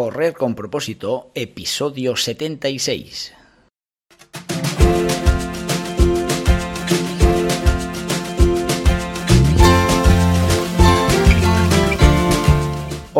Correr con propósito, episodio 76.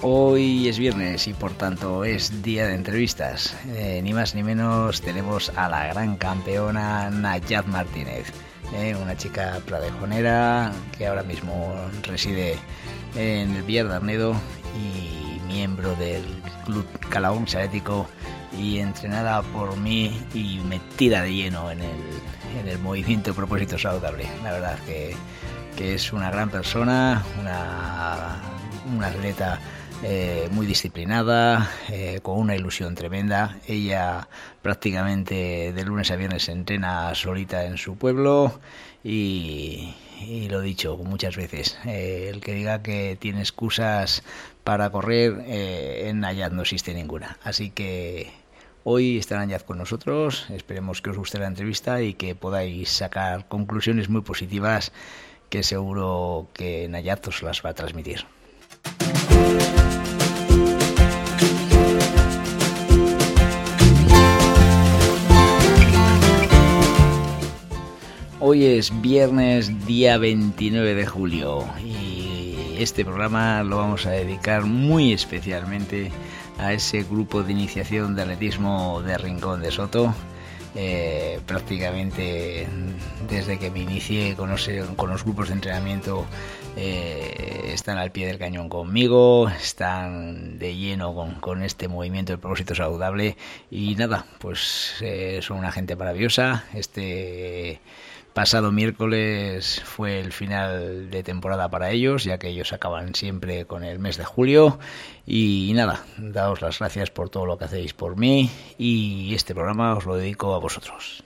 Hoy es viernes y por tanto es día de entrevistas. Eh, ni más ni menos tenemos a la gran campeona Nayat Martínez, eh, una chica pradejonera que ahora mismo reside en el Villar de y miembro del Club Calahorra Atlético y entrenada por mí y metida de lleno en el, en el movimiento Propósito Saludable. La verdad que, que es una gran persona, una, una atleta eh, muy disciplinada, eh, con una ilusión tremenda. Ella prácticamente de lunes a viernes se entrena solita en su pueblo y, lo he dicho muchas veces, eh, el que diga que tiene excusas para correr, en Nayad no existe ninguna. Así que hoy estará Nayad con nosotros, esperemos que os guste la entrevista y que podáis sacar conclusiones muy positivas que seguro que Nayad os las va a transmitir. Hoy es viernes día 29 de julio y este programa lo vamos a dedicar muy especialmente a ese grupo de iniciación de atletismo de Rincón de Soto. Eh, prácticamente desde que me inicié con los, grupos de entrenamiento eh, están al pie del cañón conmigo, están de lleno con, con este movimiento de propósito saludable y nada, pues eh, son una gente maravillosa. Este Pasado miércoles fue el final de temporada para ellos, ya que ellos acaban siempre con el mes de julio. Y nada, daos las gracias por todo lo que hacéis por mí y este programa os lo dedico a vosotros.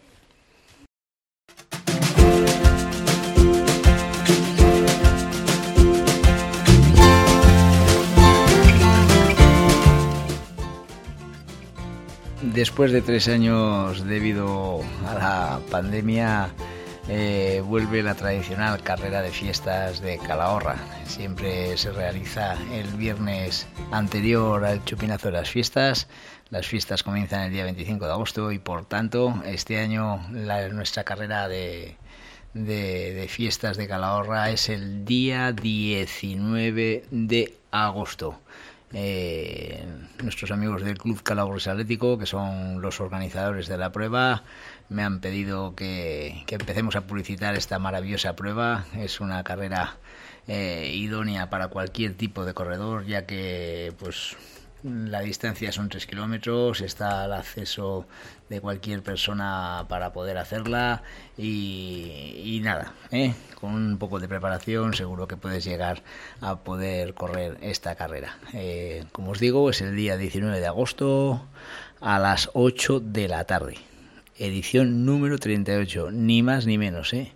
Después de tres años debido a la pandemia, eh, vuelve la tradicional carrera de fiestas de Calahorra. Siempre se realiza el viernes anterior al chupinazo de las fiestas. Las fiestas comienzan el día 25 de agosto y por tanto este año nuestra carrera de, fiestas de Calahorra es el día 19 de agosto. Eh, nuestros amigos del Club Calahorra Atlético, que son los organizadores de la prueba, me han pedido que, empecemos a publicitar esta maravillosa prueba. Es una carrera eh, idónea para cualquier tipo de corredor, ya que pues la distancia son 3 kilómetros, está al acceso de cualquier persona para poder hacerla y, nada, ¿eh? con un poco de preparación seguro que puedes llegar a poder correr esta carrera. Eh, como os digo, es el día 19 de agosto a las 8 de la tarde edición número 38, ni más ni menos. ¿eh?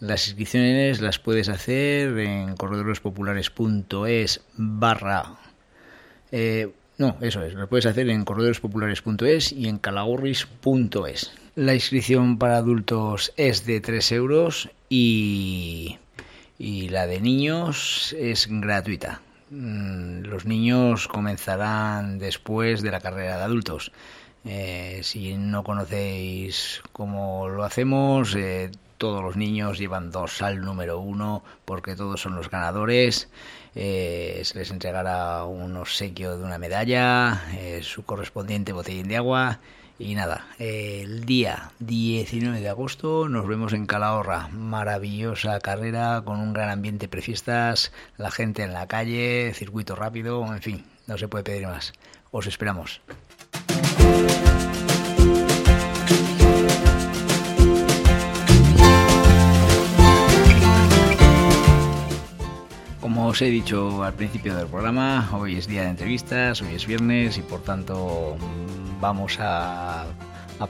Las inscripciones las puedes hacer en corredorespopulares.es barra... Eh, no, eso es, lo puedes hacer en corredorespopulares.es y en calagorris.es. La inscripción para adultos es de 3 euros y, y la de niños es gratuita. Mm, los niños comenzarán después de la carrera de adultos. Eh, si no conocéis cómo lo hacemos, eh, todos los niños llevan dos al número uno porque todos son los ganadores. Eh, se les entregará un obsequio de una medalla, su correspondiente botellín de agua. Y nada, el día 19 de agosto nos vemos en Calahorra. Maravillosa carrera con un gran ambiente prefiestas, la gente en la calle, circuito rápido, en fin, no se puede pedir más. Os esperamos. Como os he dicho al principio del programa, hoy es día de entrevistas, hoy es viernes y por tanto vamos a,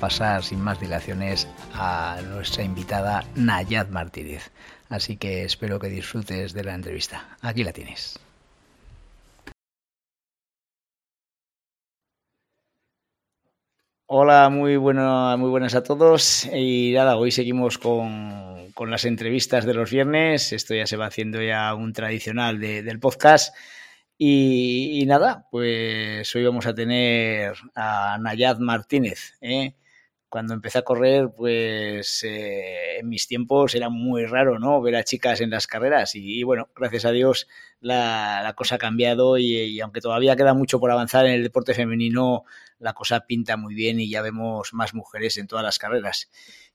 pasar sin más dilaciones a nuestra invitada Nayad Martínez. Así que espero que disfrutes de la entrevista. Aquí la tienes. Hola, muy, bueno, muy buenas a todos. Y nada, hoy seguimos con, las entrevistas de los viernes. Esto ya se va haciendo ya un tradicional del podcast. Y, nada, pues hoy vamos a tener a Nayad Martínez. ¿eh? Cuando empecé a correr, pues eh, en mis tiempos era muy raro, ¿no? Ver a chicas en las carreras. Y, bueno, gracias a Dios la, cosa ha cambiado y aunque todavía queda mucho por avanzar en el deporte femenino, la cosa pinta muy bien y ya vemos más mujeres en todas las carreras.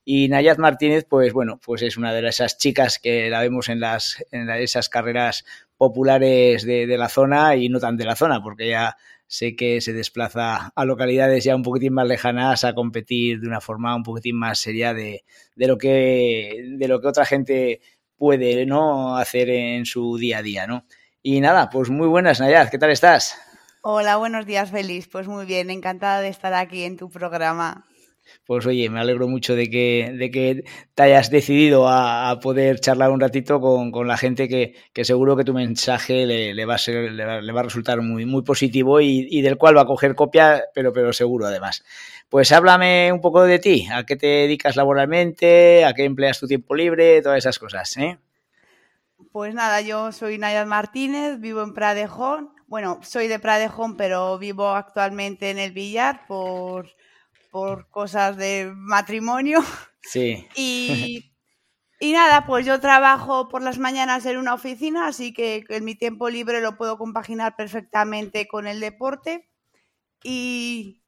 Y Nayat Martínez, pues bueno, pues es una de esas chicas que la vemos en las esas carreras populares de, la zona y no tan de la zona, porque ya sé que se desplaza a localidades ya un poquitín más lejanas a competir de una forma un poquitín más seria de, de lo que de lo que otra gente puede no hacer en su día a día, ¿no? Y nada, pues muy buenas, Nayat, ¿qué tal estás? Hola, buenos días, Feliz. Pues muy bien, encantada de estar aquí en tu programa. Pues oye, me alegro mucho de que, de que te hayas decidido a, poder charlar un ratito con, la gente que, seguro que tu mensaje le, va, a ser, le, va, a resultar muy, muy positivo y, del cual va a coger copia, pero, pero seguro además. Pues háblame un poco de ti, a qué te dedicas laboralmente, a qué empleas tu tiempo libre, todas esas cosas. ¿eh? Pues nada, yo soy Nayad Martínez, vivo en Pradejón, bueno, soy de Pradejón, pero vivo actualmente en el Villar por, por cosas de matrimonio. Sí. Y, y nada, pues yo trabajo por las mañanas en una oficina, así que en mi tiempo libre lo puedo compaginar perfectamente con el deporte. Y,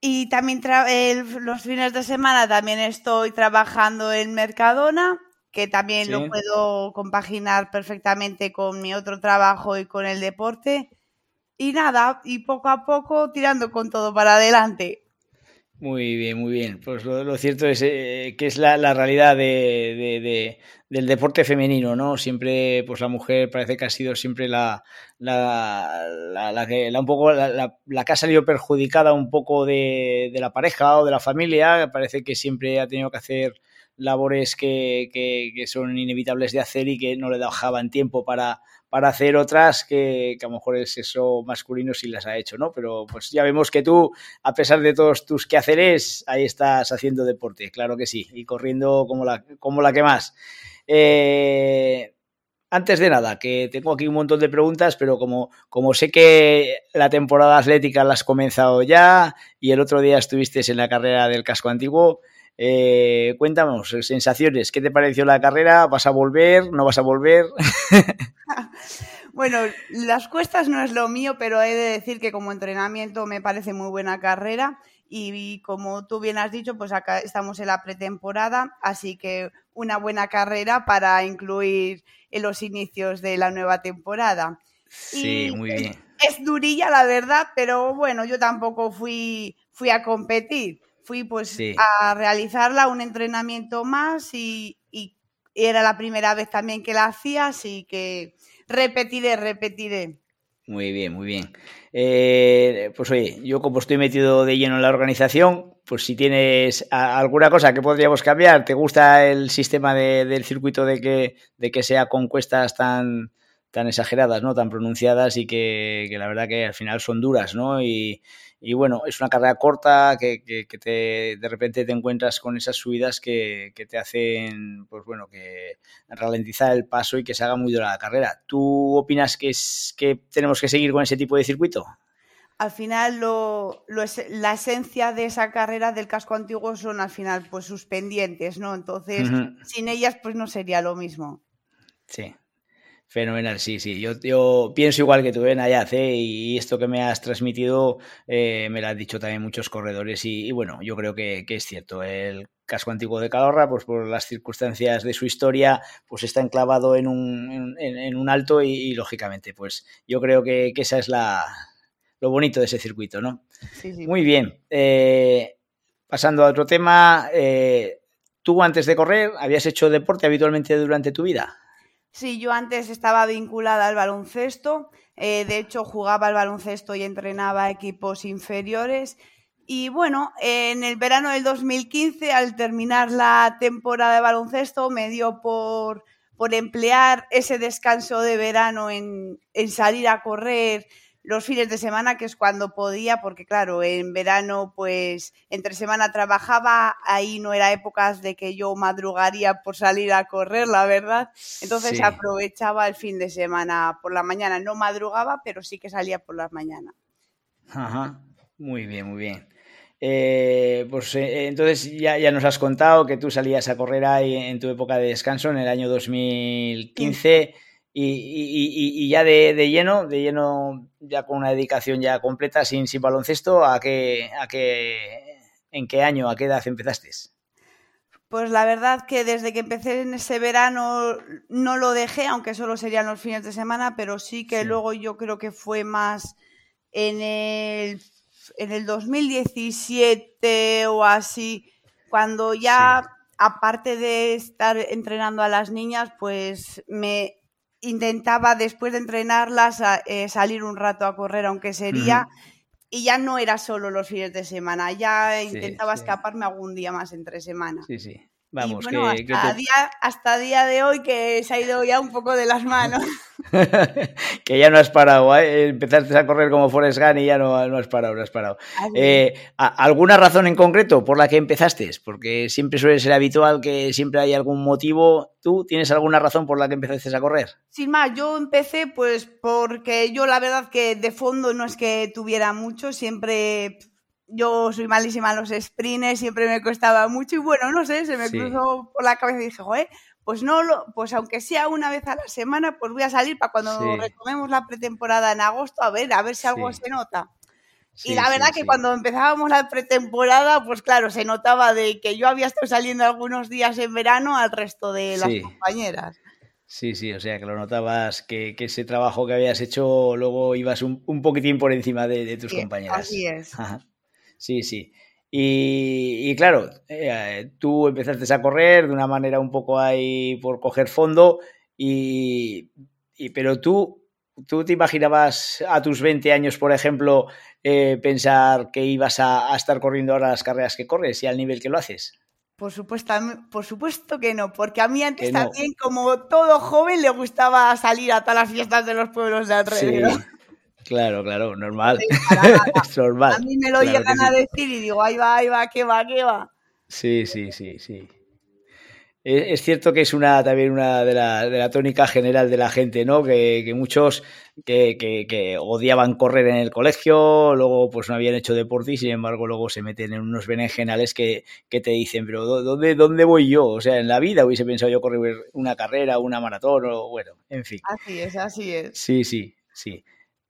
y también los fines de semana también estoy trabajando en Mercadona que también lo puedo compaginar perfectamente con mi otro trabajo y con el deporte. Y nada, y poco a poco tirando con todo para adelante. Muy bien, muy bien. Pues lo, cierto es eh, que es la, realidad de, del deporte femenino, ¿no? Siempre, pues la mujer parece que ha sido siempre la, la, que un poco la, que ha salido perjudicada un poco de, de la pareja o de la familia. Parece que siempre ha tenido que hacer labores que, que, son inevitables de hacer y que no le dejaban tiempo para, para hacer otras que, a lo mejor el sexo masculino sí las ha hecho, ¿no? Pero pues ya vemos que tú, a pesar de todos tus quehaceres, ahí estás haciendo deporte, claro que sí, y corriendo como la, como la que más. Eh, antes de nada, que tengo aquí un montón de preguntas, pero como, como sé que la temporada atlética la has comenzado ya y el otro día estuviste en la carrera del casco antiguo, eh, cuéntanos, sensaciones, ¿qué te pareció la carrera? ¿Vas a volver? ¿No vas a volver? bueno, las cuestas no es lo mío, pero he de decir que como entrenamiento me parece muy buena carrera y, como tú bien has dicho, pues acá estamos en la pretemporada, así que una buena carrera para incluir en los inicios de la nueva temporada. Sí, muy bien. Es, es, durilla, la verdad, pero bueno, yo tampoco fui, fui a competir fui pues a realizarla, un entrenamiento más y, era la primera vez también que la hacía, así que repetiré, repetiré. Muy bien, muy bien. Eh, pues oye, yo como estoy metido de lleno en la organización, pues si tienes alguna cosa que podríamos cambiar, ¿te gusta el sistema del circuito de que, de que sea con cuestas tan, tan exageradas, ¿no? Tan pronunciadas y que, que, la verdad que al final son duras, ¿no? Y, y bueno, es una carrera corta que, que, te, de repente te encuentras con esas subidas que, que, te hacen, pues bueno, que ralentizar el paso y que se haga muy dura la carrera. ¿Tú opinas que, es, que tenemos que seguir con ese tipo de circuito? Al final, lo, lo la esencia de esa carrera del casco antiguo son al final pues sus pendientes, ¿no? Entonces, sin ellas pues no sería lo mismo. Sí, Fenomenal, sí, sí. Yo, yo pienso igual que tú, en Ayaz, ¿eh? y esto que me has transmitido eh, me lo han dicho también muchos corredores y, bueno, yo creo que, es cierto. El casco antiguo de Calorra, pues por las circunstancias de su historia, pues está enclavado en un, en, un alto y, lógicamente, pues yo creo que, que, esa es la, lo bonito de ese circuito, ¿no? Sí, sí. Muy bien. Eh, pasando a otro tema, eh, tú antes de correr habías hecho deporte habitualmente durante tu vida. Sí, yo antes estaba vinculada al baloncesto. Eh, de hecho, jugaba al baloncesto y entrenaba equipos inferiores. Y bueno, en el verano del 2015, al terminar la temporada de baloncesto, me dio por, por emplear ese descanso de verano en, en salir a correr los fines de semana, que es cuando podía, porque claro, en verano pues entre semana trabajaba, ahí no era épocas de que yo madrugaría por salir a correr, la verdad. Entonces aprovechaba el fin de semana por la mañana, no madrugaba, pero sí que salía por las mañanas. Ajá, muy bien, muy bien. Eh, pues eh, entonces ya, ya, nos has contado que tú salías a correr ahí en tu época de descanso en el año 2015 y, ya de, lleno, de lleno, ya con una dedicación ya completa, sin, sin baloncesto, ¿a qué, a qué, ¿en qué año, a qué edad empezaste? Pues la verdad que desde que empecé en ese verano no lo dejé, aunque solo serían los fines de semana, pero sí que luego yo creo que fue más en el, en el 2017 o así, cuando ya, aparte de estar entrenando a las niñas, pues me intentaba después de entrenarlas eh, salir un rato a correr, aunque sería, y ya no era solo los fines de semana, ya intentaba escaparme algún día más entre semana. Sí, sí. Vamos, bueno, hasta, día, hasta día de hoy que se ha ido ya un poco de las manos. que ya no has parado, ¿eh? empezaste a correr como Forrest Gump y ya no, no has parado, no has parado. Eh, ¿Alguna razón en concreto por la que empezaste? Porque siempre suele ser habitual que siempre hay algún motivo. ¿Tú tienes alguna razón por la que empezaste a correr? Sin más, yo empecé pues porque yo la verdad que de fondo no es que tuviera mucho, siempre yo soy malísima en los sprints, siempre me costaba mucho y bueno, no sé, se me cruzó por la cabeza y dije, joder, pues no, lo, pues aunque sea una vez a la semana, pues voy a salir para cuando retomemos la pretemporada en agosto, a ver, a ver si algo se nota. y la verdad que cuando empezábamos la pretemporada, pues claro, se notaba de que yo había estado saliendo algunos días en verano al resto de las compañeras. Sí, sí, o sea que lo notabas que, ese trabajo que habías hecho luego ibas un, poquitín por encima de, tus compañeras. Así es. Sí, sí. Y, claro, eh, tú empezaste a correr de una manera un poco ahí por coger fondo, y, pero tú, tú te imaginabas a tus 20 años, por ejemplo, eh, pensar que ibas a, estar corriendo ahora las carreras que corres y al nivel que lo haces. Por supuesto, por supuesto que no, porque a mí antes también, como todo joven, le gustaba salir a todas las fiestas de los pueblos de alrededor. Claro, claro, normal. es normal. A mí me lo llegan a decir y digo, ahí va, ahí va, qué va, qué va. Sí, sí, sí, sí. Es cierto que es una también una de la, de la tónica general de la gente, ¿no? Que, muchos que, que, odiaban correr en el colegio, luego pues no habían hecho deporte y sin embargo luego se meten en unos berenjenales que, que te dicen, pero ¿dónde, ¿dónde voy yo? O sea, en la vida hubiese pensado yo correr una carrera, una maratón o bueno, en fin. Así es, así es. Sí, sí, sí.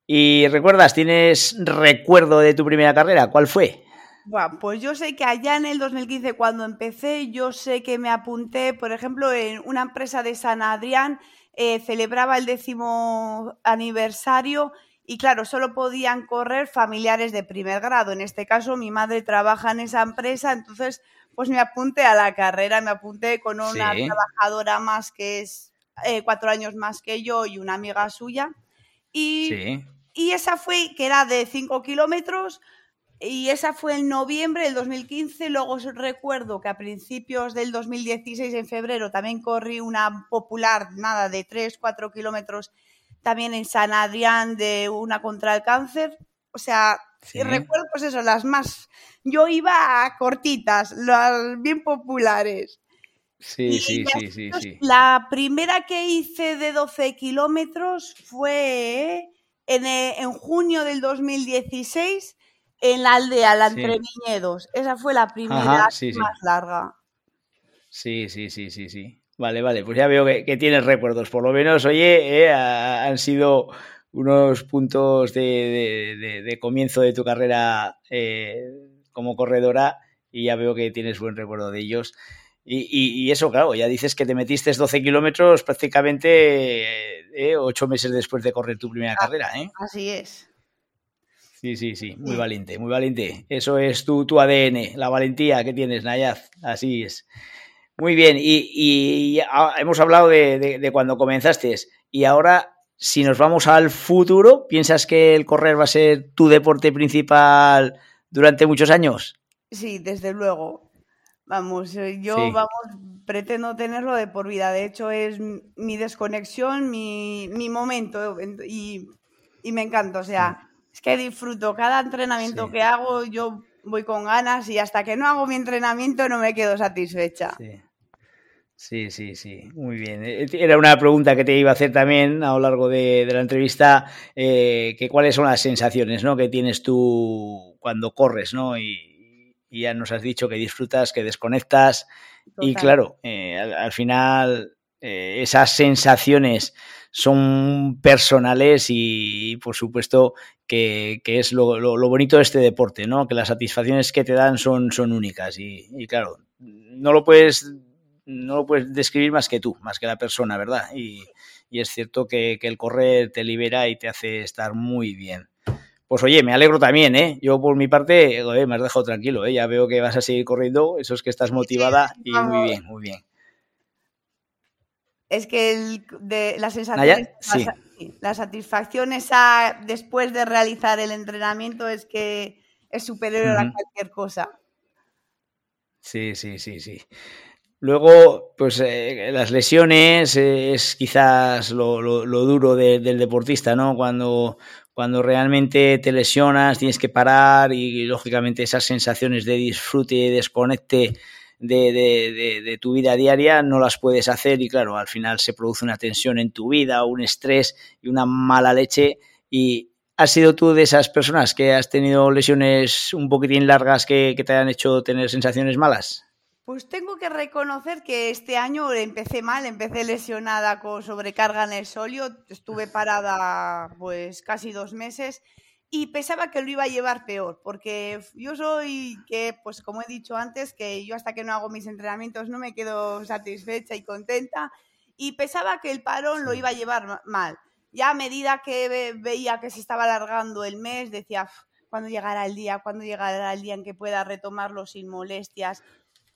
Y recuerdas, ¿tienes recuerdo de tu primera carrera? ¿Cuál fue? Bueno, pues yo sé que allá en el 2015 cuando empecé, yo sé que me apunté, por ejemplo, en una empresa de San Adrián, eh, celebraba el décimo aniversario y claro, solo podían correr familiares de primer grado. En este caso, mi madre trabaja en esa empresa, entonces pues me apunté a la carrera, me apunté con una trabajadora más que es eh, cuatro años más que yo y una amiga suya. Y sí y esa fue, que era de 5 kilómetros, y esa fue en noviembre del 2015. Luego recuerdo que a principios del 2016, en febrero, también corrí una popular, nada, de 3, 4 kilómetros, también en San Adrián, de una contra el cáncer. O sea, recuerdo, pues eso, las más. Yo iba a cortitas, las bien populares. Sí, sí, sí, sí, sí. La primera que hice de 12 kilómetros fue eh, en, junio del 2016 en la aldea, la Entre Viñedos. Esa fue la primera más larga. Sí, sí, sí, sí, sí. Vale, vale, pues ya veo que, tienes recuerdos. Por lo menos, oye, eh, han sido unos puntos de, comienzo de tu carrera eh, como corredora y ya veo que tienes buen recuerdo de ellos. Y, eso, claro, ya dices que te metiste 12 kilómetros prácticamente eh, ocho meses después de correr tu primera ah, carrera, ¿eh? Así es. Sí, sí, sí, muy valiente, muy valiente. Eso es tu, tu ADN, la valentía que tienes, Nayaz, así es. Muy bien, y, hemos hablado de, cuando comenzaste. Y ahora, si nos vamos al futuro, ¿piensas que el correr va a ser tu deporte principal durante muchos años? Sí, desde luego. Vamos, eh, yo vamos, pretendo tenerlo de por vida. De hecho, es mi desconexión, mi, momento y, me encanta. O sea, es que disfruto cada entrenamiento que hago. Yo voy con ganas y hasta que no hago mi entrenamiento no me quedo satisfecha. Sí. Sí, sí, muy bien. Eh, era una pregunta que te iba a hacer también a lo largo de, la entrevista, eh, que cuáles son las sensaciones ¿no? que tienes tú cuando corres, ¿no? Y, ya nos has dicho que disfrutas, que desconectas y claro, eh, al, final esas sensaciones son personales y por supuesto que, es lo, bonito de este deporte, ¿no? Que las satisfacciones que te dan son, son únicas y, y claro, no lo puedes no lo puedes describir más que tú, más que la persona, ¿verdad? Y, es cierto que, el correr te libera y te hace estar muy bien. Pues oye, me alegro también, ¿eh? Yo por mi parte, me has dejado tranquilo, ¿eh? Ya veo que vas a seguir corriendo, eso es que estás motivada y muy bien, muy bien. Es que de, la sensación, la, satisfacción esa después de realizar el entrenamiento es que es superior a cualquier cosa. Sí, sí, sí, sí. Luego, pues eh, las lesiones eh, es quizás lo, duro del deportista, ¿no? Cuando, cuando realmente te lesionas, tienes que parar y, lógicamente esas sensaciones de disfrute desconecte de, de, tu vida diaria no las puedes hacer y claro, al final se produce una tensión en tu vida, un estrés y una mala leche y ¿Has sido tú de esas personas que has tenido lesiones un poquitín largas que, que te han hecho tener sensaciones malas? Pues tengo que reconocer que este año empecé mal, empecé lesionada con sobrecarga en el solio, estuve parada pues casi dos meses y pensaba que lo iba a llevar peor, porque yo soy que, pues como he dicho antes, que yo hasta que no hago mis entrenamientos no me quedo satisfecha y contenta y pensaba que el parón lo iba a llevar mal. Ya a medida que veía que se estaba alargando el mes, decía, ¿cuándo llegará el día? ¿Cuándo llegará el día en que pueda retomarlo sin molestias?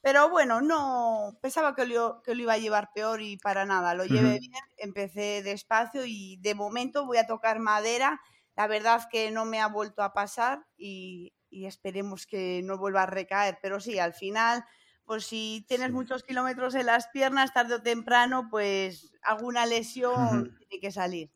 Pero bueno, no, pensaba que lo, que lo iba a llevar peor y para nada, lo llevé bien, empecé despacio y de momento voy a tocar madera. La verdad que no me ha vuelto a pasar y, esperemos que no vuelva a recaer, pero sí, al final, pues si tienes muchos kilómetros en las piernas, tarde o temprano, pues alguna lesión tiene que salir.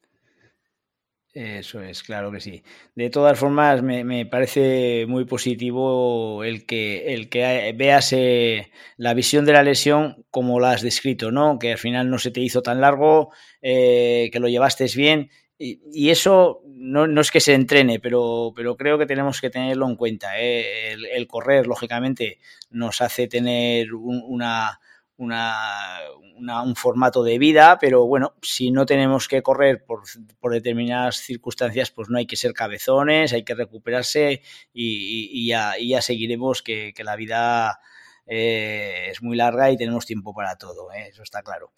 Eso es, claro que sí. De todas formas, me, parece muy positivo el que, el que veas eh, la visión de la lesión como la has descrito, ¿no? Que al final no se te hizo tan largo, eh, que lo llevaste bien. Y, eso no, no, es que se entrene, pero, pero creo que tenemos que tenerlo en cuenta. ¿eh? El, correr, lógicamente, nos hace tener una, una, un formato de vida, pero bueno, si no tenemos que correr por, por, determinadas circunstancias, pues no hay que ser cabezones, hay que recuperarse y, ya, ya, seguiremos que, la vida eh, es muy larga y tenemos tiempo para todo, ¿eh? eso está claro.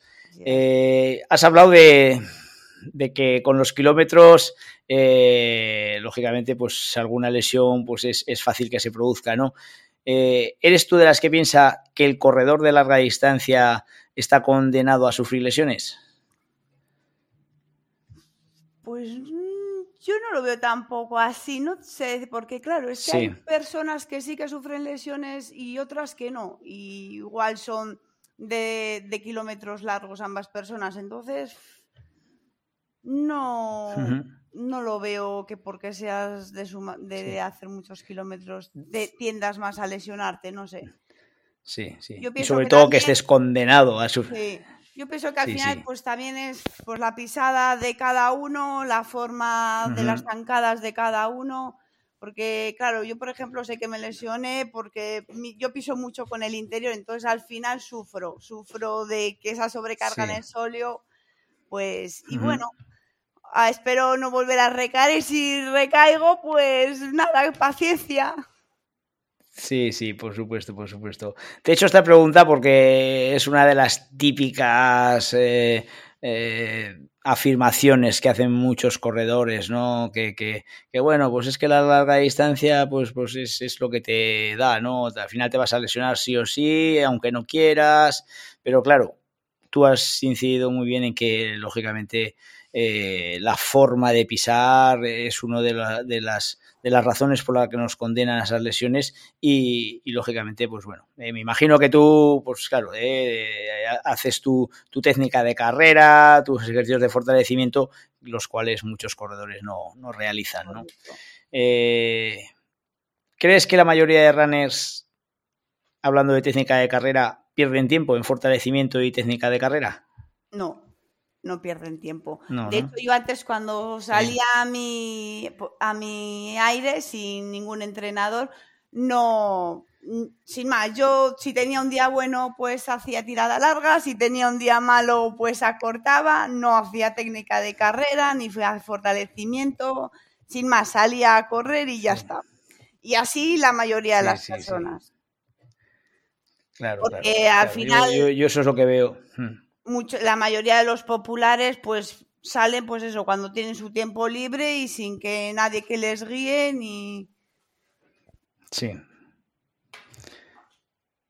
Eh, has hablado de, de, que con los kilómetros, lógicamente, pues alguna lesión pues es, es fácil que se produzca, ¿no? Eh, ¿Eres tú de las que piensa que el corredor de larga distancia está condenado a sufrir lesiones? Pues mm, yo no lo veo tampoco así, no sé, porque claro, es que hay personas que sí que sufren lesiones y otras que no, y igual son de, kilómetros largos ambas personas, entonces no, no lo veo que porque seas de, de hacer muchos kilómetros de tiendas más a lesionarte, no sé. Sí, sí. y sobre todo que estés condenado a sufrir. Yo pienso que al final pues también es pues la pisada de cada uno, la forma de las zancadas de cada uno, porque claro, yo por ejemplo sé que me lesioné porque yo piso mucho con el interior, entonces al final sufro, sufro de que esa sobrecarga en el solio, pues y bueno, Ah, espero no volver a recaer y si recaigo, pues nada, paciencia. Sí, sí, por supuesto, por supuesto. Te he hecho esta pregunta porque es una de las típicas eh, eh, afirmaciones que hacen muchos corredores, ¿no? Que, que, que, bueno, pues es que la larga distancia, pues, pues es, es, lo que te da, ¿no? Al final te vas a lesionar sí o sí, aunque no quieras, pero claro, tú has incidido muy bien en que, lógicamente, eh, la forma de pisar es una de, la, de, las, de las razones por las que nos condenan a esas lesiones y, y lógicamente, pues bueno, eh, me imagino que tú, pues claro, eh, haces tu, tu, técnica de carrera, tus ejercicios de fortalecimiento, los cuales muchos corredores no, no realizan, ¿no? ¿Crees que la mayoría de runners, hablando de técnica de carrera, pierden tiempo en fortalecimiento y técnica de carrera? No, no pierden tiempo. No, de ¿no? hecho, yo antes cuando salía a mi, a mi aire sin ningún entrenador, no, sin más, yo si tenía un día bueno, pues hacía tirada larga, si tenía un día malo, pues acortaba, no hacía técnica de carrera, ni fortalecimiento, sin más, salía a correr y ya sí. está. Y así la mayoría de sí, las personas. Claro, Porque claro, al claro. final... Yo, yo, yo, eso es lo que veo. Hmm la mayoría de los populares pues salen pues eso cuando tienen su tiempo libre y sin que nadie que les guíe ni sí.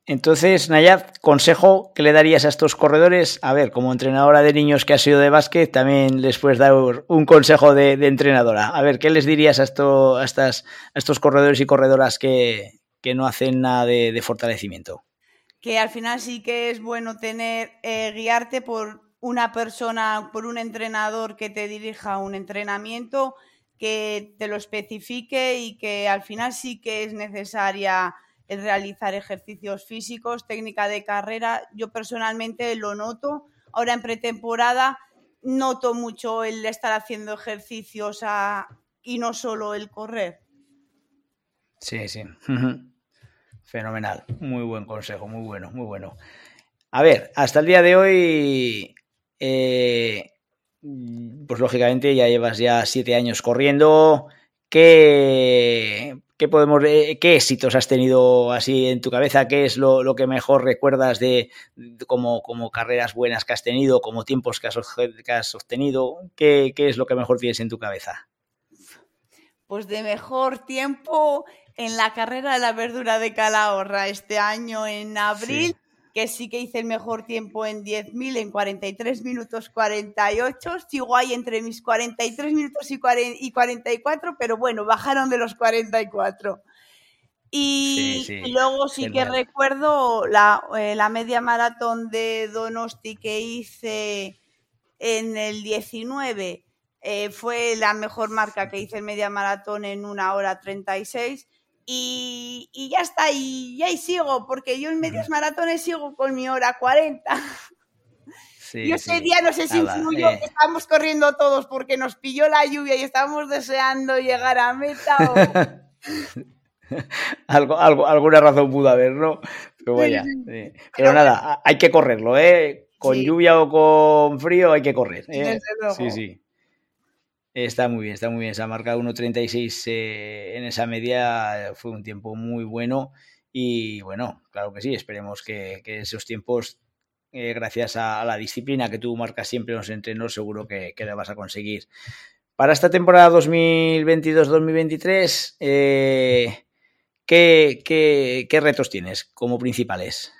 Entonces Nayad consejo que le darías a estos corredores a ver como entrenadora de niños que has sido de básquet también les puedes dar un consejo de, entrenadora. A ver qué les dirías a, esto, a, estas, a estos corredores y corredoras que, que no hacen nada de fortalecimiento que al final sí que es bueno tener, eh, guiarte por una persona, por un entrenador que te dirija un entrenamiento, que te lo especifique y que al final sí que es necesaria el realizar ejercicios físicos, técnica de carrera. Yo personalmente lo noto. Ahora en pretemporada noto mucho el estar haciendo ejercicios y no solo el correr. Sí, sí. Fenomenal, muy buen consejo, muy bueno, muy bueno. A ver, hasta el día de hoy, eh, pues lógicamente ya llevas ya siete años corriendo. ¿Qué, qué podemos, qué éxitos has tenido así en tu cabeza? ¿Qué es lo, lo que mejor recuerdas de, de como, como, carreras buenas que has tenido, como tiempos que has, que has obtenido? ¿Qué, ¿Qué es lo que mejor tienes en tu cabeza? Pues de mejor tiempo en la carrera de la verdura de Calahorra este año en abril, sí. que sí que hice el mejor tiempo en 10.000 en 43 minutos 48. Sigo ahí entre mis 43 minutos y, 40, y 44, pero bueno, bajaron de los 44. Y, sí, sí. y luego sí que recuerdo la, eh, la media maratón de Donosti que hice en el 19. Eh, fue la mejor marca que hice en media maratón en una hora 36 y, y, ya está, y, y, ahí sigo, porque yo en medios maratones sigo con mi hora 40. Sí, y ese sí. día no sé si Nada, influyó eh. que estábamos corriendo todos porque nos pilló la lluvia y estábamos deseando llegar a meta. O... algo, algo, alguna razón pudo haber, ¿no? Pero vaya. Sí. Pero, Pero, nada, hay que correrlo, ¿eh? Con lluvia o con frío hay que correr. ¿eh? Sí, sí. Está muy bien, está muy bien. Esa marca 1.36 eh, en esa media fue un tiempo muy bueno y bueno, claro que sí, esperemos que, esos tiempos, eh, gracias a, la disciplina que tú marcas siempre en los entrenos, seguro que, la vas a conseguir. Para esta temporada 2022-2023, eh, ¿qué, qué, ¿qué retos tienes como principales?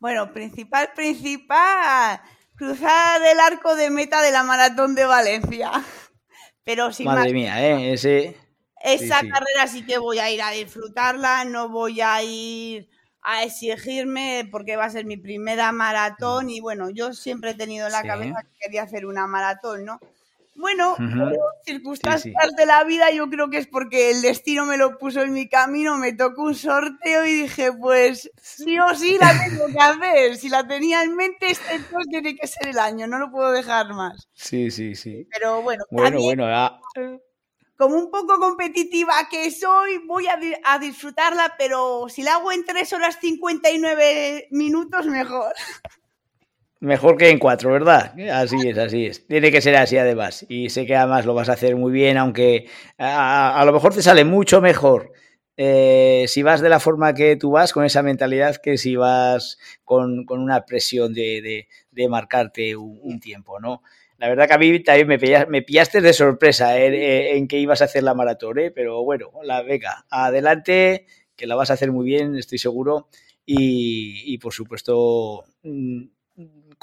Bueno, principal, principal cruzar el arco de meta de la maratón de Valencia. Pero sin Madre más, mía, ¿eh? Ese... Esa sí, sí. carrera sí que voy a ir a disfrutarla, no voy a ir a exigirme porque va a ser mi primera maratón y bueno, yo siempre he tenido en la sí. cabeza que quería hacer una maratón, ¿no? Bueno, uh -huh. circunstancias sí, sí. de la vida yo creo que es porque el destino me lo puso en mi camino, me tocó un sorteo y dije, pues sí o sí la tengo que hacer. Si la tenía en mente, este entonces tiene que ser el año, no lo puedo dejar más. Sí, sí, sí. Pero bueno, bueno, también, bueno, ya. como un poco competitiva que soy, voy a, a, disfrutarla, pero si la hago en 3 horas 59 minutos, mejor. Mejor que en cuatro, ¿verdad? Así es, así es. Tiene que ser así además. Y sé que además lo vas a hacer muy bien, aunque a, lo mejor te sale mucho mejor eh, si vas de la forma que tú vas, con esa mentalidad, que si vas con, con una presión de, de, de marcarte un, tiempo, ¿no? la verdad que a mí también me, pillaste, me pillaste de sorpresa en, que ibas a hacer la maratón, ¿eh? pero bueno, la venga, adelante, que la vas a hacer muy bien, estoy seguro. Y, por supuesto, mm,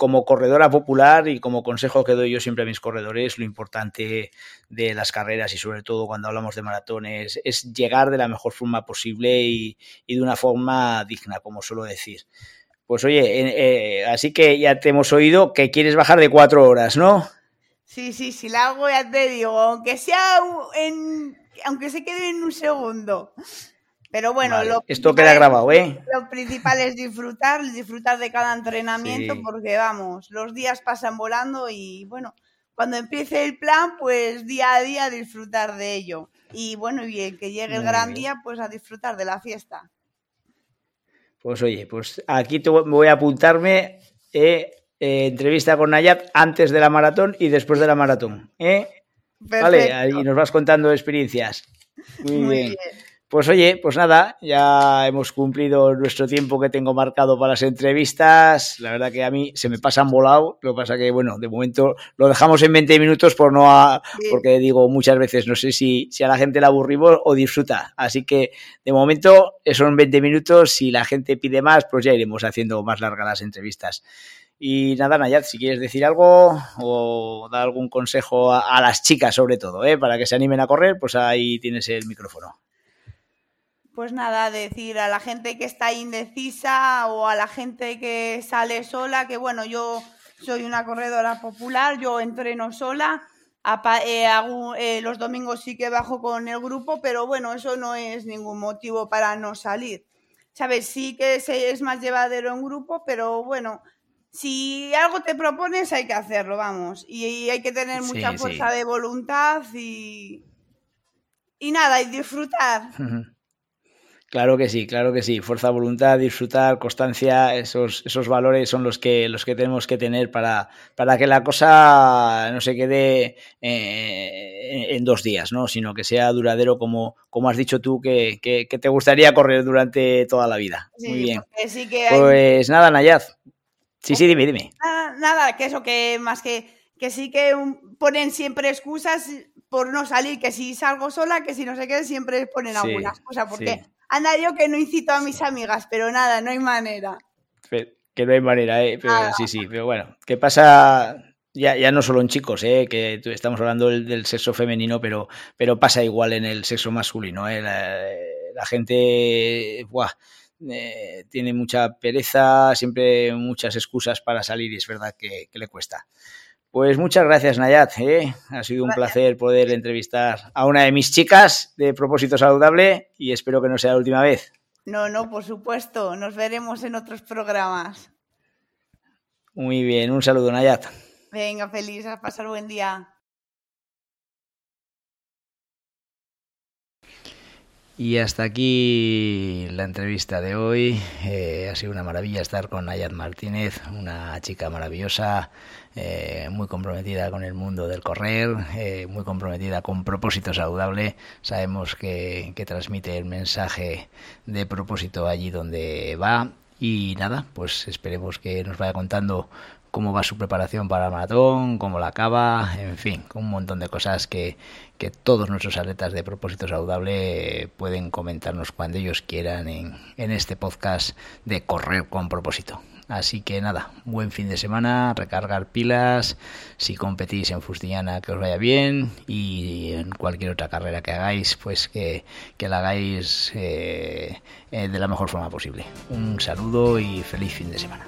como corredora popular y como consejo que doy yo siempre a mis corredores, lo importante de las carreras y sobre todo cuando hablamos de maratones es llegar de la mejor forma posible y, de una forma digna, como suelo decir. Pues oye, eh, así que ya te hemos oído que quieres bajar de cuatro horas, ¿no? Sí, sí, sí, la hago ya te digo, aunque sea en, aunque se quede en un segundo. Pero bueno, lo esto queda grabado, ¿eh? Lo principal es disfrutar, disfrutar de cada entrenamiento, porque vamos, los días pasan volando y bueno, cuando empiece el plan, pues día a día disfrutar de ello. Y bueno, y el que llegue el gran día, pues a disfrutar de la fiesta. Pues oye, pues aquí te voy a apuntarme eh, eh, entrevista con Nayat antes de la maratón y después de la maratón. ¿eh? Vale, ahí nos vas contando experiencias. Muy, bien. Pues oye, pues nada, ya hemos cumplido nuestro tiempo que tengo marcado para las entrevistas. La verdad que a mí se me pasan volado. Lo que pasa que, bueno, de momento lo dejamos en 20 minutos por no porque digo muchas veces, no sé si, si a la gente la aburrimos o disfruta. Así que de momento son 20 minutos. Si la gente pide más, pues ya iremos haciendo más largas las entrevistas. Y nada, Nayat, si quieres decir algo o dar algún consejo a, a las chicas sobre todo, ¿eh? para que se animen a correr, pues ahí tienes el micrófono pues nada, decir a la gente que está indecisa o a la gente que sale sola, que bueno, yo soy una corredora popular, yo entreno sola, eh, eh, los domingos sí que bajo con el grupo, pero bueno, eso no es ningún motivo para no salir. ¿Sabes? Sí que es más llevadero en grupo, pero bueno, si algo te propones hay que hacerlo, vamos. Y, hay que tener mucha fuerza de voluntad y, y nada, y disfrutar. Claro que sí, claro que sí. Fuerza, voluntad, disfrutar, constancia, esos, esos valores son los que, los que tenemos que tener para, para que la cosa no se quede eh, en dos días, ¿no? Sino que sea duradero como, como has dicho tú, que, que, te gustaría correr durante toda la vida. Muy bien. Pues nada, Nayad. Sí, sí, dime, dime. Nada, nada, que eso, que más que, que sí que ponen siempre excusas por no salir, que si salgo sola, que si no sé qué, siempre ponen algunas cosas, porque Anda yo que no incito a mis amigas, pero nada, no hay manera. Que no hay manera, ¿eh? sí, sí, pero bueno, ¿qué pasa? Ya, ya no solo en chicos, ¿eh? que estamos hablando del, sexo femenino, pero, pero pasa igual en el sexo masculino. ¿eh? La, gente buah, eh, tiene mucha pereza, siempre muchas excusas para salir y es verdad que le cuesta. Pues muchas gracias, Nayat. ¿eh? Ha sido un placer poder entrevistar a una de mis chicas de propósito saludable y espero que no sea la última vez. No, no, por supuesto. Nos veremos en otros programas. Muy bien, un saludo, Nayat. Venga, feliz, a pasar buen día. Y hasta aquí la entrevista de hoy. Eh, ha sido una maravilla estar con Nayat Martínez, una chica maravillosa eh, muy comprometida con el mundo del correr, eh, muy comprometida con propósito saludable. Sabemos que transmite el mensaje de propósito allí donde va. Y nada, pues esperemos que nos vaya contando cómo va su preparación para el maratón, cómo la acaba, en fin, un montón de cosas que, que todos nuestros atletas de propósito saludable pueden comentarnos cuando ellos quieran en, en este podcast de Correr con propósito. Así que nada, buen fin de semana, recargar pilas, si competís en Fustillana que os vaya bien y en cualquier otra carrera que hagáis, pues que, la hagáis eh, eh, de la mejor forma posible. Un saludo y feliz fin de semana.